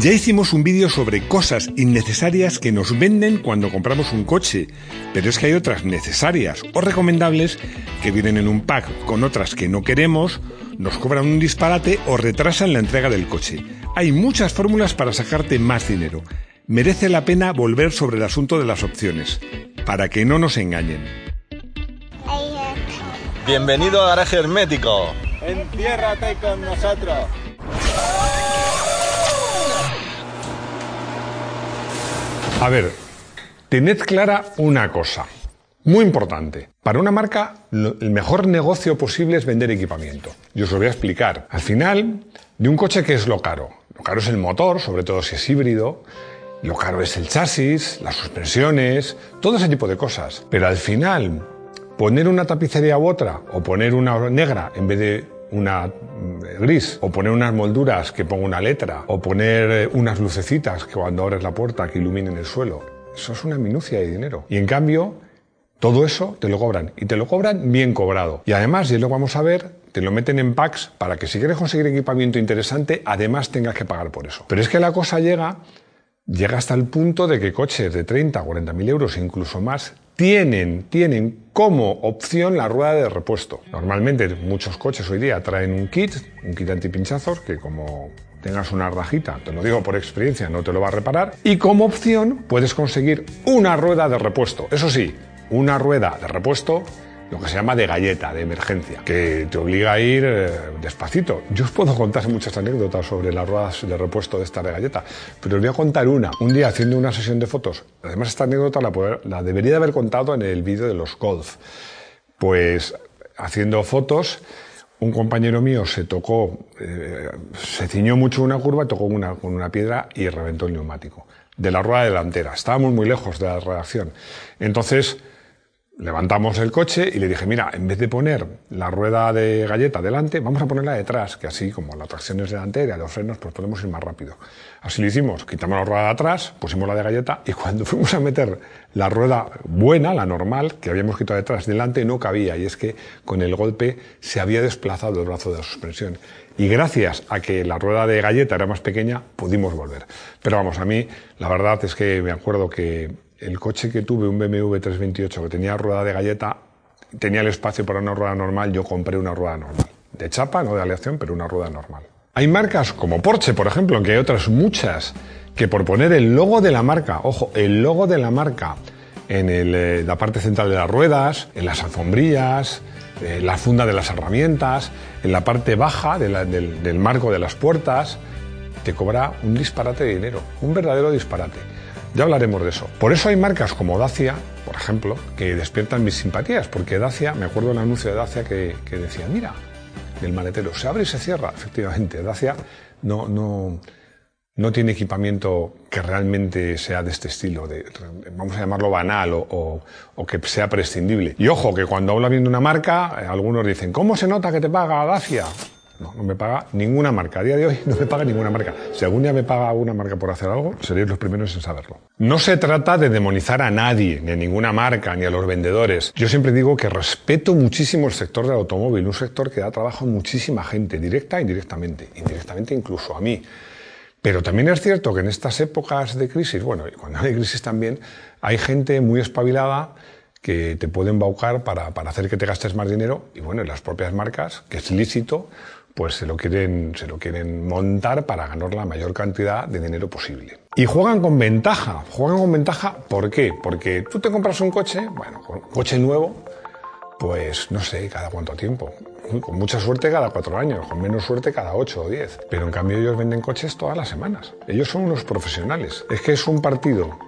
Ya hicimos un vídeo sobre cosas innecesarias que nos venden cuando compramos un coche, pero es que hay otras necesarias o recomendables que vienen en un pack con otras que no queremos, nos cobran un disparate o retrasan la entrega del coche. Hay muchas fórmulas para sacarte más dinero. Merece la pena volver sobre el asunto de las opciones, para que no nos engañen. Bienvenido a Garaje Hermético. Enciérrate con nosotros. A ver, tened clara una cosa, muy importante. Para una marca, el mejor negocio posible es vender equipamiento. Y os lo voy a explicar. Al final, de un coche, ¿qué es lo caro? Lo caro es el motor, sobre todo si es híbrido. Lo caro es el chasis, las suspensiones, todo ese tipo de cosas. Pero al final, poner una tapicería u otra, o poner una negra en vez de una mm, gris, o poner unas molduras que ponga una letra, o poner eh, unas lucecitas que cuando abres la puerta que iluminen el suelo. Eso es una minucia de dinero. Y en cambio, todo eso te lo cobran. Y te lo cobran bien cobrado. Y además, y lo vamos a ver, te lo meten en packs para que si quieres conseguir equipamiento interesante, además tengas que pagar por eso. Pero es que la cosa llega, llega hasta el punto de que coches de 30, 40 mil euros incluso más tienen, tienen como opción la rueda de repuesto. Normalmente muchos coches hoy día traen un kit, un kit antipinchazos, que como tengas una rajita, te lo digo por experiencia, no te lo va a reparar. Y como opción puedes conseguir una rueda de repuesto. Eso sí, una rueda de repuesto lo que se llama de galleta, de emergencia, que te obliga a ir eh, despacito. Yo os puedo contar muchas anécdotas sobre las ruedas de repuesto de esta de galleta, pero os voy a contar una. Un día haciendo una sesión de fotos, además esta anécdota la, debería de haber contado en el vídeo de los golf. Pues haciendo fotos, un compañero mío se tocó, eh, se ciñó mucho una curva, tocó una, con una piedra y reventó el neumático de la rueda delantera. Estábamos muy lejos de la redacción. Entonces, Levantamos el coche y le dije, mira, en vez de poner la rueda de galleta delante, vamos a ponerla detrás, que así como la tracción es delantera los frenos, pues podemos ir más rápido. Así lo hicimos, quitamos la rueda de atrás, pusimos la de galleta y cuando fuimos a meter la rueda buena, la normal, que habíamos quitado detrás, delante no cabía y es que con el golpe se había desplazado el brazo de la suspensión. Y gracias a que la rueda de galleta era más pequeña, pudimos volver. Pero vamos, a mí la verdad es que me acuerdo que el coche que tuve, un BMW 328 que tenía rueda de galleta, tenía el espacio para una rueda normal, yo compré una rueda normal. De chapa, no de aleación, pero una rueda normal. Hay marcas como Porsche, por ejemplo, aunque hay otras muchas, que por poner el logo de la marca, ojo, el logo de la marca en eh, la parte central de las ruedas, en las alfombrillas, en la funda de las herramientas, en la parte baja del marco de las puertas, te cobra un disparate de dinero, un verdadero disparate. Ya hablaremos de eso. Por eso hay marcas como Dacia, por ejemplo, que despiertan mis simpatías, porque Dacia, me acuerdo del anuncio de Dacia que, decía, mira, el maletero se abre y se cierra. Efectivamente, Dacia no, no, no tiene equipamiento que realmente sea de este estilo, de, vamos a llamarlo banal o, o, que sea prescindible. Y ojo, que cuando habla bien de una marca, eh, algunos dicen, ¿cómo se nota que te paga Dacia? No, no me paga ninguna marca. A día de hoy no me paga ninguna marca. Si algún día me paga una marca por hacer algo, seréis los primeros en saberlo. No se trata de demonizar a nadie, ni a ninguna marca, ni a los vendedores. Yo siempre digo que respeto muchísimo el sector del automóvil, un sector que da trabajo a muchísima gente, directa e indirectamente, indirectamente incluso a mí. Pero también es cierto que en estas épocas de crisis, bueno, y cuando hay crisis también, hay gente muy espabilada que te puede embaucar para, para hacer que te gastes más dinero y bueno, las propias marcas, que es lícito, pues se lo quieren, se lo quieren montar para ganar la mayor cantidad de dinero posible. Y juegan con ventaja. Juegan con ventaja, ¿por qué? Porque tú te compras un coche, bueno, un coche nuevo, pues no sé, cada cuánto tiempo. Con mucha suerte cada cuatro años, con menos suerte cada ocho o diez. Pero en cambio ellos venden coches todas las semanas. Ellos son unos profesionales. Es que es un partido,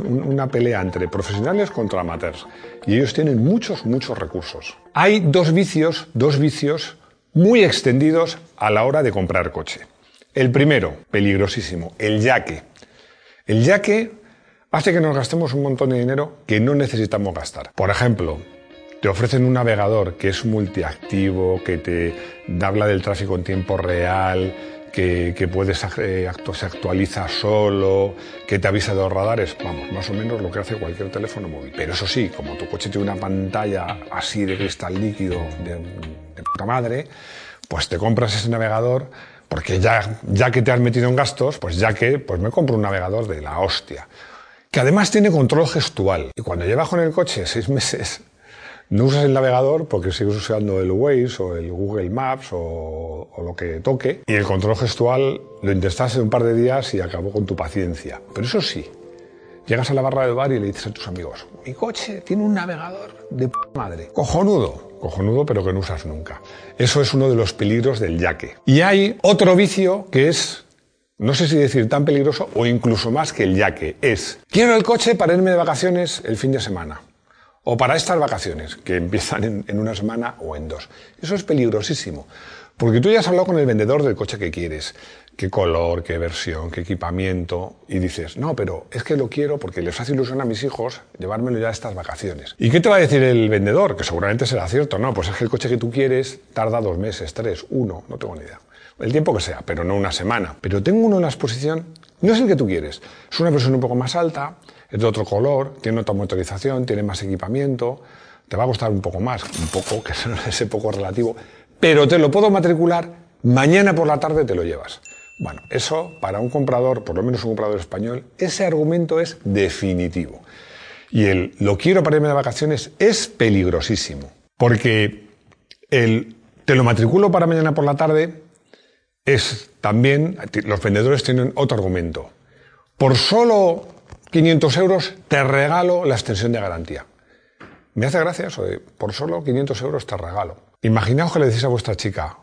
una pelea entre profesionales contra amateurs. Y ellos tienen muchos, muchos recursos. Hay dos vicios, dos vicios muy extendidos a la hora de comprar coche. El primero, peligrosísimo, el yaque. El yaque hace que nos gastemos un montón de dinero que no necesitamos gastar. Por ejemplo, te ofrecen un navegador que es multiactivo, que te habla del tráfico en tiempo real, que, puedes, eh, se actualiza solo, que te avisa de los radares, vamos, más o menos lo que hace cualquier teléfono móvil. Pero eso sí, como tu coche tiene una pantalla así de cristal líquido de, de puta madre, pues te compras ese navegador porque ya, ya que te has metido en gastos, pues ya que pues me compro un navegador de la hostia. Que además tiene control gestual. Y cuando llevas con el coche seis meses, no usas el navegador porque sigues usando el Waze o el Google Maps o, lo que toque. Y el control gestual lo intentaste un par de días y acabó con tu paciencia. Pero eso sí, llegas a la barra del bar y le dices a tus amigos, mi coche tiene un navegador de p madre. Cojonudo. Cojonudo, pero que no usas nunca. Eso es uno de los peligros del yaque. Y hay otro vicio que es no sé si decir tan peligroso o incluso más que el yaque, es, quiero el coche para irme de vacaciones el fin de semana. O para estas vacaciones, que empiezan en, una semana o en dos. Eso es peligrosísimo. Porque tú ya has hablado con el vendedor del coche que quieres. Qué color, qué versión, qué equipamiento. Y dices, no, pero es que lo quiero porque les hace ilusión a mis hijos llevármelo ya a estas vacaciones. ¿Y qué te va a decir el vendedor? Que seguramente será cierto. No, pues es que el coche que tú quieres tarda dos meses, tres, uno, no tengo ni idea. El tiempo que sea, pero no una semana. Pero tengo uno en la exposición, no es el que tú quieres. Es una versión un poco más alta, es de otro color, tiene otra motorización, tiene más equipamiento, te va a costar un poco más, un poco, que es ese poco relativo, pero te lo puedo matricular, mañana por la tarde te lo llevas. Bueno, eso para un comprador, por lo menos un comprador español, ese argumento es definitivo. Y el lo quiero para irme de vacaciones es peligrosísimo, porque el te lo matriculo para mañana por la tarde es también, los vendedores tienen otro argumento. Por solo 500 euros te regalo la extensión de garantía. Me hace gracia eso de, por solo 500 euros te regalo. Imaginaos que le decís a vuestra chica,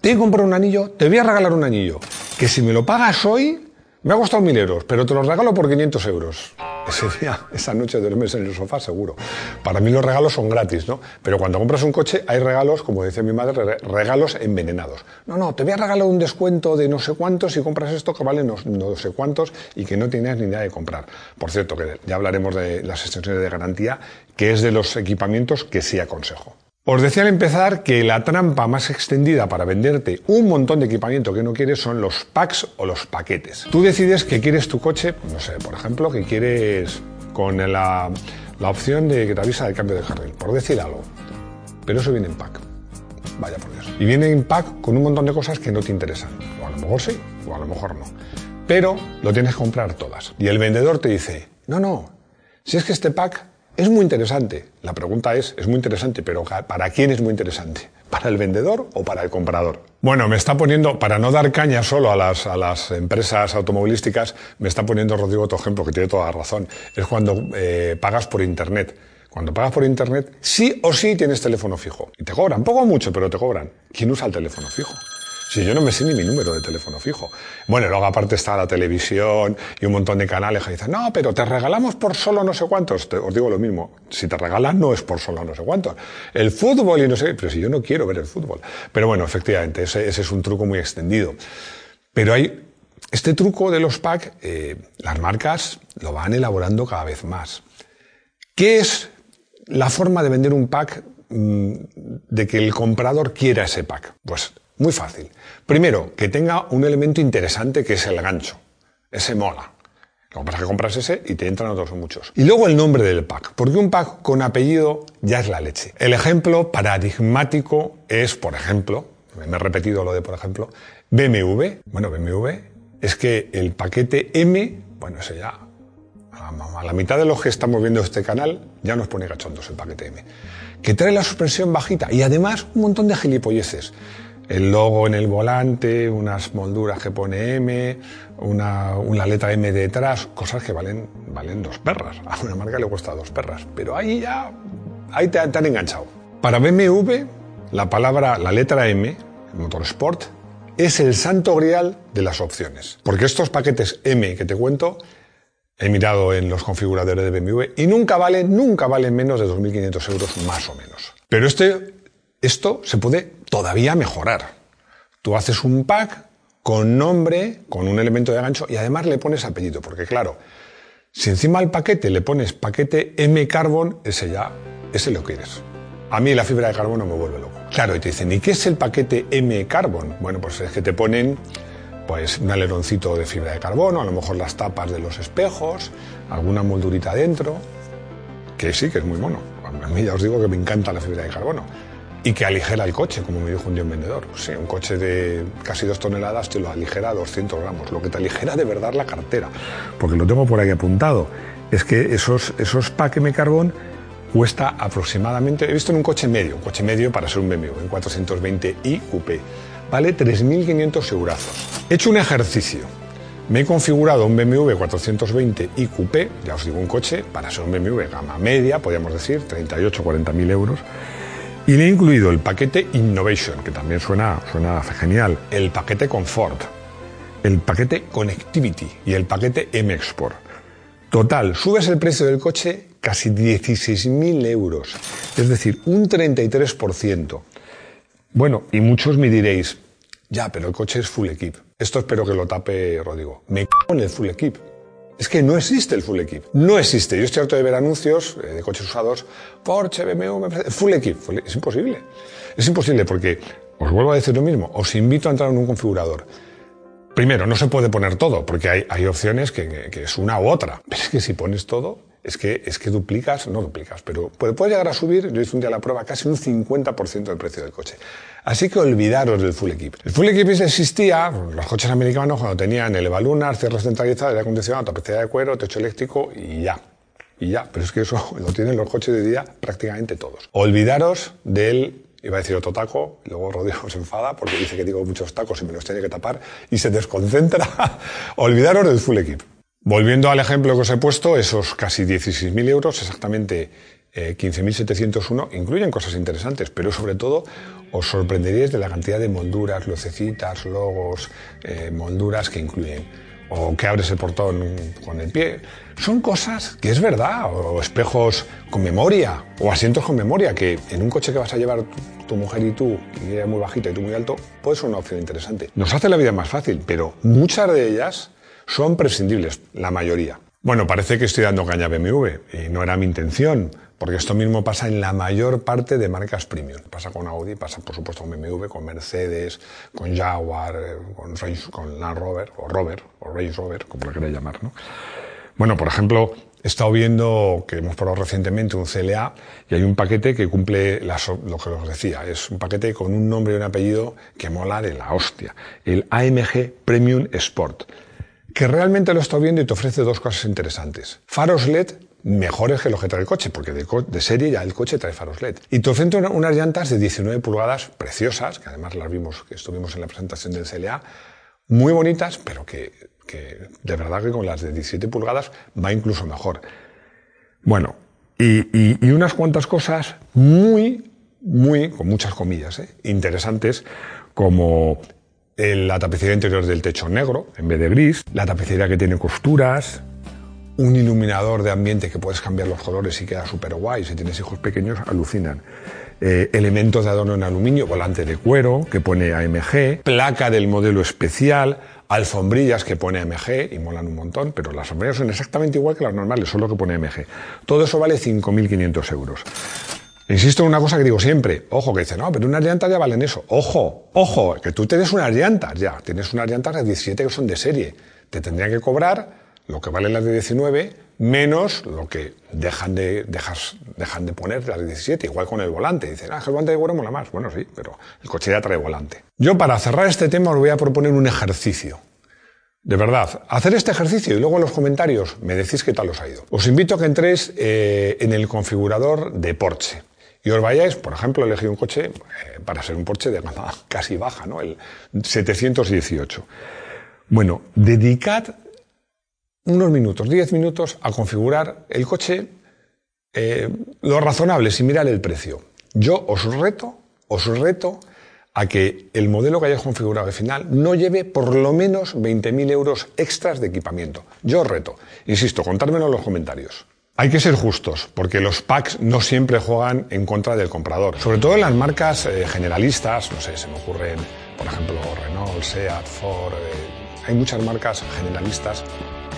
te a comprar un anillo, te voy a regalar un anillo, que si me lo pagas hoy, me ha costado mil euros, pero te lo regalo por 500 euros. Ese día, esa noche duermes en el sofá seguro. Para mí los regalos son gratis, ¿no? Pero cuando compras un coche hay regalos, como dice mi madre, regalos envenenados. No, no, te voy a regalar un descuento de no sé cuántos si compras esto que vale no, no sé cuántos y que no tienes ni idea de comprar. Por cierto, que ya hablaremos de las extensiones de garantía, que es de los equipamientos que sí aconsejo. Os decía al empezar que la trampa más extendida para venderte un montón de equipamiento que no quieres son los packs o los paquetes. Tú decides que quieres tu coche, no sé, por ejemplo, que quieres con la, opción de que te avisa del cambio de carril, por decir algo. Pero eso viene en pack. Vaya por Dios. Y viene en pack con un montón de cosas que no te interesan. O a lo mejor sí, o a lo mejor no. Pero lo tienes que comprar todas. Y el vendedor te dice, no, no, si es que este pack es muy interesante. La pregunta es, es muy interesante, pero ¿para quién es muy interesante? ¿Para el vendedor o para el comprador? Bueno, me está poniendo, para no dar caña solo a las, a las empresas automovilísticas, me está poniendo Rodrigo otro ejemplo que tiene toda la razón. Es cuando eh, pagas por Internet. Cuando pagas por Internet, sí o sí tienes teléfono fijo. Y te cobran, poco o mucho, pero te cobran. ¿Quién usa el teléfono fijo? Si yo no me sé ni mi número de teléfono fijo. Bueno, luego aparte está la televisión y un montón de canales que dicen, no, pero te regalamos por solo no sé cuántos. Te, os digo lo mismo, si te regalan no es por solo no sé cuántos. El fútbol y no sé, pero si yo no quiero ver el fútbol. Pero bueno, efectivamente, ese, ese es un truco muy extendido. Pero hay este truco de los packs, eh, las marcas lo van elaborando cada vez más. ¿Qué es la forma de vender un pack mmm, de que el comprador quiera ese pack? Pues muy fácil. Primero, que tenga un elemento interesante que es el gancho. Ese mola. Lo que pasa es que compras ese y te entran otros muchos. Y luego el nombre del pack, porque un pack con apellido ya es la leche. El ejemplo paradigmático es, por ejemplo, me he repetido lo de por ejemplo, BMW. Bueno, BMW es que el paquete M, bueno, ese ya, a la mitad de los que estamos viendo este canal, ya nos pone cachondos el paquete M. Que trae la suspensión bajita y además un montón de gilipolleces el logo en el volante, unas molduras que pone M, una, una, letra M detrás, cosas que valen, valen dos perras. A una marca le cuesta dos perras, pero ahí ya, ahí te, te han enganchado. Para BMW, la palabra, la letra M, Motorsport, es el santo grial de las opciones. Porque estos paquetes M que te cuento, he mirado en los configuradores de BMW y nunca valen, nunca valen menos de 2.500 euros más o menos. Pero este, esto se puede todavía mejorar. Tú haces un pack con nombre, con un elemento de gancho y además le pones apellido, porque claro, si encima al paquete le pones paquete M Carbon, ese ya, ese lo quieres. A mí la fibra de carbono me vuelve loco. Claro, y te dicen, ¿y qué es el paquete M Carbon? Bueno, pues es que te ponen pues un aleroncito de fibra de carbono, a lo mejor las tapas de los espejos, alguna moldurita dentro, que sí, que es muy mono. A mí ya os digo que me encanta la fibra de carbono. Y que aligera el coche, como me dijo un día un vendedor. Sí, un coche de casi dos toneladas te lo aligera a 200 gramos. Lo que te aligera de verdad la cartera. Porque lo tengo por aquí apuntado. Es que esos, esos M Carbon cuesta aproximadamente, he visto en un coche medio, un coche medio para ser un BMW, en 420i Coupé, vale 3.500 eurazos. He hecho un ejercicio. Me he configurado un BMW 420i Coupé, ya os digo, un coche para ser un BMW gama media, podríamos decir, 38 40 mil euros. Y le he incluido el paquete Innovation, que también suena, suena genial, el paquete Comfort, el paquete Connectivity y el paquete M-Export. Total, subes el precio del coche casi 16.000 euros, es decir, un 33%. Bueno, y muchos me diréis, ya, pero el coche es full equip. Esto espero que lo tape Rodrigo. Me cago en el full equip. Es que no existe el full equip. No existe. Yo estoy harto de ver anuncios eh, de coches usados, Porsche, BMW, full equip. Es imposible. Es imposible porque, os vuelvo a decir lo mismo, os invito a entrar en un configurador. Primero, no se puede poner todo, porque hay, opciones que, es una u otra. Pero es que si pones todo, es que, es que duplicas, no duplicas, pero puede llegar a subir, yo hice un día la prueba, casi un 50% del precio del coche. Así que olvidaros del Full Equip. El Full Equip existía, los coches americanos, cuando tenían el Evalunar, cierre centralizado, aire acondicionado, tapicería de cuero, techo eléctrico y ya. Y ya, pero es que eso lo tienen los coches de día prácticamente todos. Olvidaros del iba a decir otro taco, y luego Rodrigo se enfada porque dice que digo muchos tacos y me los tiene que tapar y se desconcentra. Olvidaros del full equip. Volviendo al ejemplo que os he puesto, esos casi 16.000 euros, exactamente 15.701, eh, incluyen cosas interesantes, pero sobre todo os sorprenderíais de la cantidad de molduras, lucecitas, logos, eh, molduras que incluyen. O que abres el portón con el pie. Son cosas que es verdad. O espejos con memoria. O asientos con memoria. Que en un coche que vas a llevar tu, mujer y tú, y ella muy bajita y tú muy alto, puede ser una opción interesante. Nos hace la vida más fácil, pero muchas de ellas son prescindibles, la mayoría. Bueno, parece que estoy dando caña BMW y no era mi intención, porque esto mismo pasa en la mayor parte de marcas premium. Pasa con Audi, pasa por supuesto con BMW, con Mercedes, con Jaguar, eh, con, con Land Rover, o Rover, o Range Rover, como lo queráis llamar, ¿no? Bueno, por ejemplo, he estado viendo que hemos probado recientemente un CLA y hay un paquete que cumple lo que os decía. Es un paquete con un nombre y un apellido que mola de la hostia. El AMG Premium Sport que realmente lo he estado viendo y te ofrece dos cosas interesantes. Faros LED mejores que los que trae el coche, porque de, serie ya el coche trae faros LED. Y te ofrece unas llantas de 19 pulgadas preciosas, que además las vimos, que estuvimos en la presentación del CLA, muy bonitas, pero que, de verdad que con las de 17 pulgadas va incluso mejor. Bueno, y, unas cuantas cosas muy, muy, con muchas comillas, ¿eh? interesantes, como la tapicería interior del techo negro en vez de gris, la tapicería que tiene costuras, un iluminador de ambiente que puedes cambiar los colores y queda súper guay. Si tienes hijos pequeños, alucinan. Eh, elementos de adorno en aluminio, volante de cuero que pone AMG, placa del modelo especial, alfombrillas que pone AMG y molan un montón, pero las alfombrillas son exactamente igual que las normales, solo que pone AMG. Todo eso vale 5.500 euros. Insisto en una cosa que digo siempre, ojo, que dice, no, pero unas llantas ya valen eso. Ojo, ojo, que tú tienes unas llantas ya, tienes unas llantas de 17 que son de serie. Te tendrían que cobrar lo que valen las de 19 menos lo que dejan de, de poner las de 17, igual con el volante. Dicen, ah, el volante de cuero mola más. Bueno, sí, pero el coche ya trae volante. Yo para cerrar este tema os voy a proponer un ejercicio. De verdad, hacer este ejercicio y luego en los comentarios me decís qué tal os ha ido. Os invito a que entréis eh, en el configurador de Porsche y os vayáis, por ejemplo, elegí un coche eh, para ser un Porsche de gama casi baja, ¿no? El 718. Bueno, dedicad unos minutos, 10 minutos a configurar el coche eh, lo razonable sin mirar el precio. Yo os reto, os reto a que el modelo que hayáis configurado al final no lleve por lo menos 20.000 euros extras de equipamiento. Yo os reto. Insisto, contármelo en los comentarios. Hay que ser justos, porque los packs no siempre juegan en contra del comprador. Sobre todo en las marcas eh, generalistas, no sé, se me ocurren, por ejemplo, Renault, Seat, Ford. Eh, hay muchas marcas generalistas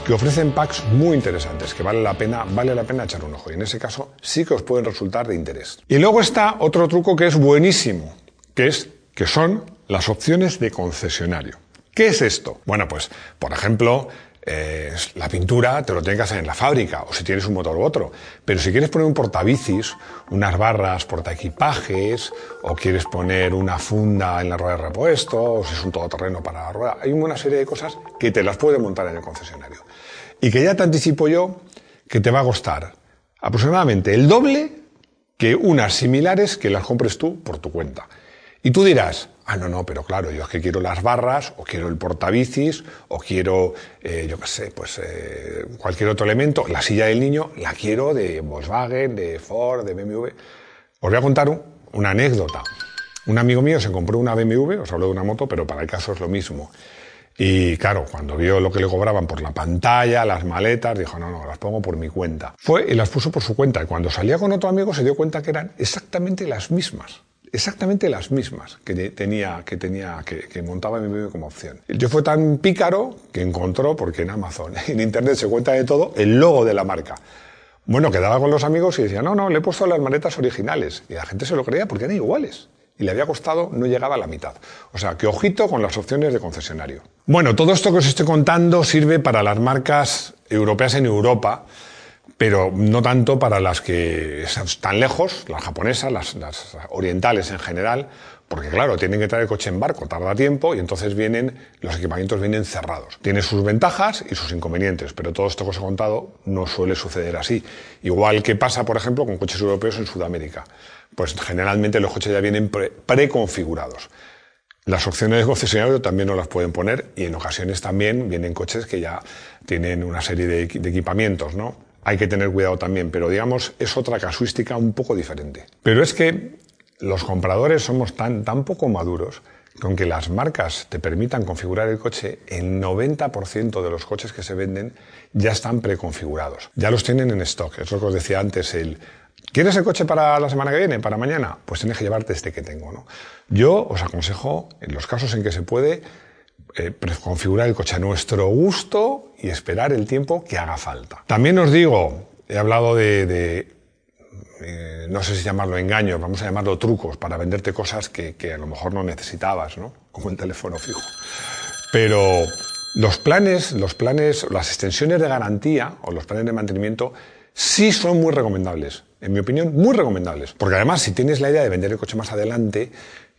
que ofrecen packs muy interesantes, que vale la pena, vale la pena echar un ojo. Y en ese caso sí que os pueden resultar de interés. Y luego está otro truco que es buenísimo, que es que son las opciones de concesionario. ¿Qué es esto? Bueno, pues, por ejemplo, eh, la pintura te lo tienes que hacer en la fábrica, o si tienes un motor u otro. Pero si quieres poner un portabicis, unas barras portaequipajes, o quieres poner una funda en la rueda de repuesto, o si es un todoterreno para la rueda, hay una serie de cosas que te las puedes montar en el concesionario. Y que ya te anticipo yo que te va a costar aproximadamente el doble que unas similares que las compres tú por tu cuenta. Y tú dirás, ah, no, no, pero claro, yo es que quiero las barras, o quiero el portabicis, o quiero, eh, yo qué sé, pues eh, cualquier otro elemento. La silla del niño la quiero de Volkswagen, de Ford, de BMW. Os voy a contar una anécdota. Un amigo mío se compró una BMW, os hablo de una moto, pero para el caso es lo mismo. Y claro, cuando vio lo que le cobraban por la pantalla, las maletas, dijo, no, no, las pongo por mi cuenta. Fue y las puso por su cuenta. Y cuando salía con otro amigo se dio cuenta que eran exactamente las mismas exactamente las mismas que tenía, que, tenía, que, montaba mi BMW como opción. Yo fue tan pícaro que encontró, porque en Amazon, en Internet se cuenta de todo, el logo de la marca. Bueno, quedaba con los amigos y decía, no, no, le he puesto las maletas originales. Y la gente se lo creía porque eran iguales. Y le había costado, no llegaba a la mitad. O sea, que ojito con las opciones de concesionario. Bueno, todo esto que os estoy contando sirve para las marcas europeas en Europa pero no tanto para las que están lejos, las japonesas, las, orientales en general, porque claro, tienen que traer el coche en barco, tarda tiempo y entonces vienen, los equipamientos vienen cerrados. Tiene sus ventajas y sus inconvenientes, pero todo esto que os he contado no suele suceder así. Igual que pasa, por ejemplo, con coches europeos en Sudamérica. Pues generalmente los coches ya vienen preconfigurados. Las opciones de concesionario también no las pueden poner y en ocasiones también vienen coches que ya tienen una serie de, equipamientos, ¿no? hay que tener cuidado también, pero digamos, es otra casuística un poco diferente. Pero es que los compradores somos tan, tan poco maduros que aunque las marcas te permitan configurar el coche, el 90% de los coches que se venden ya están preconfigurados. Ya los tienen en stock. Es lo que os decía antes, el ¿Quieres el coche para la semana que viene, para mañana? Pues tienes que llevarte este que tengo, ¿no? Yo os aconsejo, en los casos en que se puede, eh, configurar el coche a nuestro gusto y esperar el tiempo que haga falta. También os digo, he hablado de, eh, no sé si llamarlo engaños, vamos a llamarlo trucos para venderte cosas que, que a lo mejor no necesitabas, ¿no? Como un teléfono fijo. Pero los planes, los planes, las extensiones de garantía o los planes de mantenimiento sí son muy recomendables. En mi opinión, muy recomendables. Porque además, si tienes la idea de vender el coche más adelante,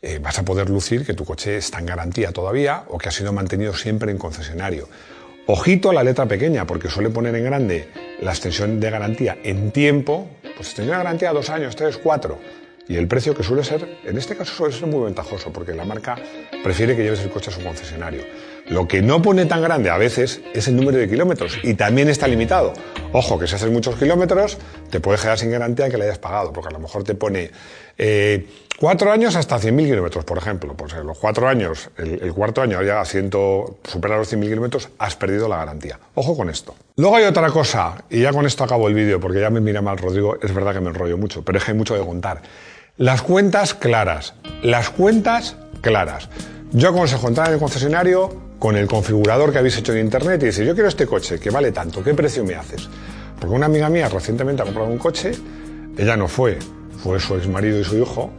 eh, vas a poder lucir que tu coche está en garantía todavía o que ha sido mantenido siempre en concesionario. Ojito a la letra pequeña, porque suele poner en grande la extensión de garantía en tiempo, pues extensión de garantía dos años, tres, cuatro. Y el precio que suele ser, en este caso suele ser muy ventajoso, porque la marca prefiere que lleves el coche a su concesionario. Lo que no pone tan grande a veces es el número de kilómetros y también está limitado. Ojo, que si haces muchos kilómetros, te puede quedar sin garantía que le hayas pagado, porque a lo mejor te pone eh, cuatro años hasta 100.000 kilómetros, por ejemplo. Pues en los cuatro años, el, cuarto año ya siento superar los 100.000 kilómetros, has perdido la garantía. Ojo con esto. Luego hay otra cosa, y ya con esto acabo el vídeo, porque ya me mira mal Rodrigo, es verdad que me enrollo mucho, pero es que hay mucho que contar. Las cuentas claras. Las cuentas claras. Yo aconsejo entrar en el concesionario con el configurador que habéis hecho en internet y decir, yo quiero este coche, que vale tanto, ¿qué precio me haces? Porque una amiga mía recientemente ha comprado un coche, ella no fue, fue su ex marido y su hijo,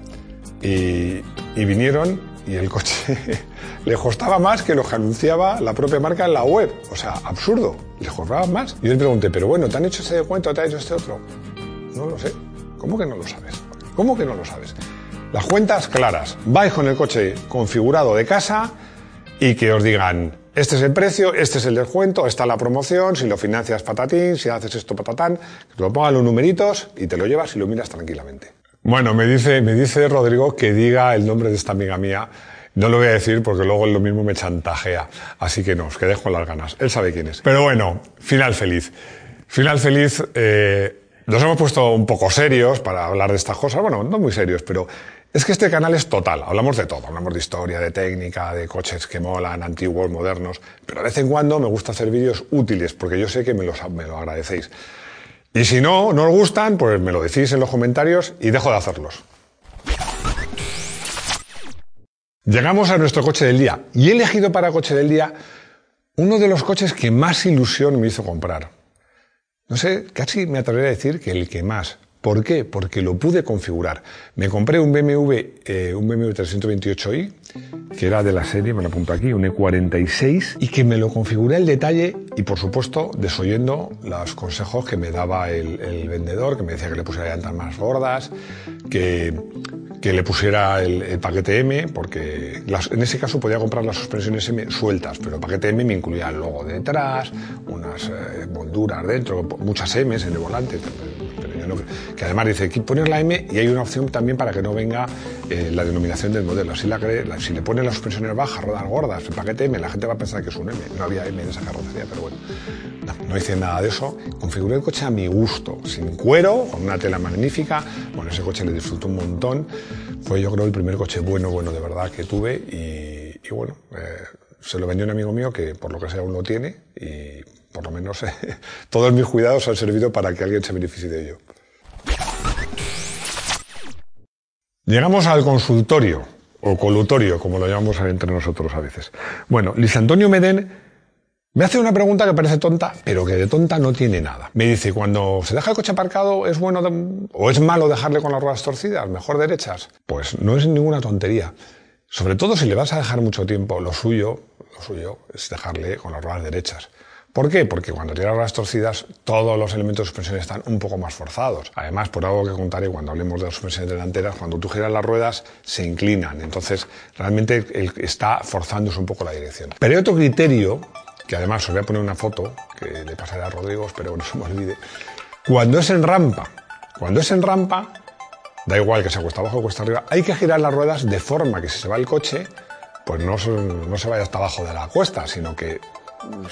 y, vinieron y el coche le costaba más que lo que anunciaba la propia marca en la web. O sea, absurdo, le costaba más. Y yo le pregunté, pero bueno, ¿te han hecho ese descuento? ¿Te ha hecho este otro? No lo sé. ¿Cómo que no lo sabes? ¿Cómo que no lo sabes? Las cuentas claras. Vais con el coche configurado de casa y que os digan, este es el precio, este es el descuento, esta es la promoción, si lo financias patatín, si haces esto patatán, que te lo pongan los numeritos y te lo llevas y lo miras tranquilamente. Bueno, me dice, me dice Rodrigo que diga el nombre de esta amiga mía. No lo voy a decir porque luego lo mismo me chantajea. Así que no, os quedé con las ganas. Él sabe quién es. Pero bueno, final feliz. Final feliz. Eh, nos hemos puesto un poco serios para hablar de estas cosas. Bueno, no muy serios, pero es que este canal es total, hablamos de todo, hablamos de historia, de técnica, de coches que molan, antiguos, modernos, pero de vez en cuando me gusta hacer vídeos útiles porque yo sé que me, los, me lo agradecéis. Y si no, no os gustan, pues me lo decís en los comentarios y dejo de hacerlos. Llegamos a nuestro coche del día y he elegido para coche del día uno de los coches que más ilusión me hizo comprar. No sé, casi me atrevería a decir que el que más. ¿Por qué? Porque lo pude configurar. Me compré un BMW, eh, un BMW 328i, que era de la serie, me lo apunto aquí, un E46, y que me lo configuré al detalle y, por supuesto, desoyendo los consejos que me daba el, vendedor, que me decía que le pusiera llantas más gordas, que que le pusiera el, paquete M, porque en ese caso podía comprar las suspensiones M sueltas, pero el paquete M me incluía el logo detrás, unas eh, molduras dentro, muchas M's en el volante, que además dice que poner la M y hay una opción también para que no venga eh, la denominación del modelo. Así la, si le pones las suspensiones bajas, rodas gordas, el paquete M, la gente va a pensar que es un M. No había M en esa carrocería, pero bueno, no, no hice nada de eso. Configuré el coche a mi gusto, sin cuero, con una tela magnífica. Bueno, ese coche le disfruto un montón. Fue yo creo el primer coche bueno, bueno de verdad que tuve y, bueno, eh, se lo vendió un amigo mío que por lo que sea aún lo tiene y por lo menos todos mis cuidados han servido para que alguien se beneficie de ello. Llegamos al consultorio, o colutorio, como lo llamamos entre nosotros a veces. Bueno, Luis Antonio Medén me hace una pregunta que parece tonta, pero que de tonta no tiene nada. Me dice, cuando se deja el coche aparcado, ¿es bueno o es malo dejarle con las ruedas torcidas, mejor derechas? Pues no es ninguna tontería. Sobre todo si le vas a dejar mucho tiempo, lo suyo, lo suyo es dejarle con las ruedas derechas. ¿Por qué? Porque cuando tiene las torcidas, todos los elementos de suspensión están un poco más forzados. Además, por algo que contaré cuando hablemos de las suspensiones delanteras, cuando tú giras las ruedas, se inclinan. Entonces, realmente está forzándose un poco la dirección. Pero hay otro criterio, que además os voy a poner una foto, que le pasaré a Rodrigo, espero que no se me olvide. Cuando es en rampa, cuando es en rampa, da igual que se cuesta abajo o cuesta arriba, hay que girar las ruedas de forma que si se va el coche, pues no, no se vaya hasta abajo de la cuesta, sino que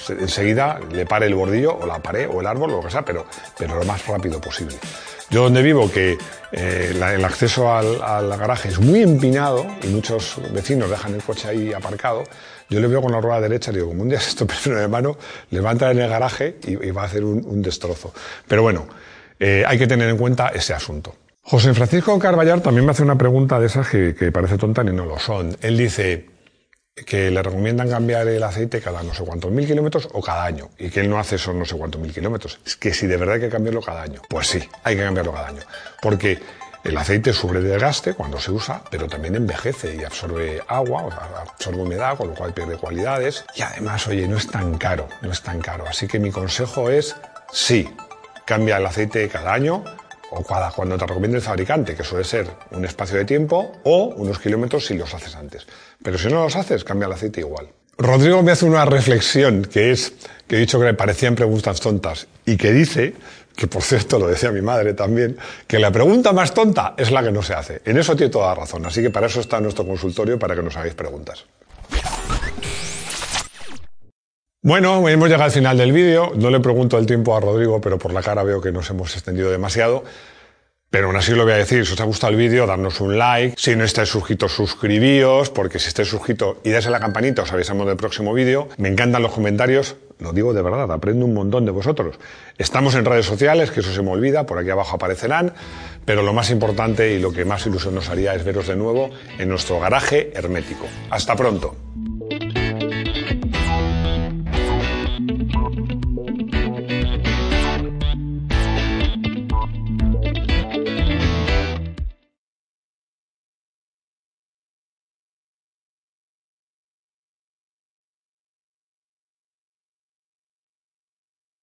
enseguida le pare el bordillo o la pared o el árbol o lo que sea, pero, pero lo más rápido posible. Yo donde vivo, que eh, el acceso al, garaje es muy empinado y muchos vecinos dejan el coche ahí aparcado, yo le veo con la rueda derecha y digo, como un día esto freno de mano, le va a entrar en el garaje y, va a hacer un, destrozo. Pero bueno, eh, hay que tener en cuenta ese asunto. José Francisco Carballar también me hace una pregunta de esas que, que parece tonta ni no lo son. Él dice, que le recomiendan cambiar el aceite cada no sé cuántos mil kilómetros o cada año, y que él no hace esos no sé cuántos mil kilómetros. Es que si de verdad hay que cambiarlo cada año, pues sí, hay que cambiarlo cada año. Porque el aceite sufre desgaste cuando se usa, pero también envejece y absorbe agua, absorbe humedad, con lo cual pierde cualidades. Y además, oye, no es tan caro, no es tan caro. Así que mi consejo es, sí, cambia el aceite cada año, o cuando te recomiende el fabricante, que suele ser un espacio de tiempo o unos kilómetros si los haces antes. Pero si no los haces, cambia el aceite igual. Rodrigo me hace una reflexión que es, que he dicho que le parecían preguntas tontas y que dice, que por cierto lo decía mi madre también, que la pregunta más tonta es la que no se hace. En eso tiene toda razón, así que para eso está nuestro consultorio, para que nos hagáis preguntas. Bueno, hemos llegado al final del vídeo. No le pregunto el tiempo a Rodrigo, pero por la cara veo que nos hemos extendido demasiado. Pero aún así lo voy a decir, si os ha gustado el vídeo, darnos un like. Si no estáis suscritos, suscribíos, porque si estáis suscritos y dais a la campanita, os avisamos del próximo vídeo. Me encantan los comentarios, lo digo de verdad, aprendo un montón de vosotros. Estamos en redes sociales, que eso se me olvida, por aquí abajo aparecerán. Pero lo más importante y lo que más ilusión nos haría es veros de nuevo en nuestro garaje hermético. Hasta pronto.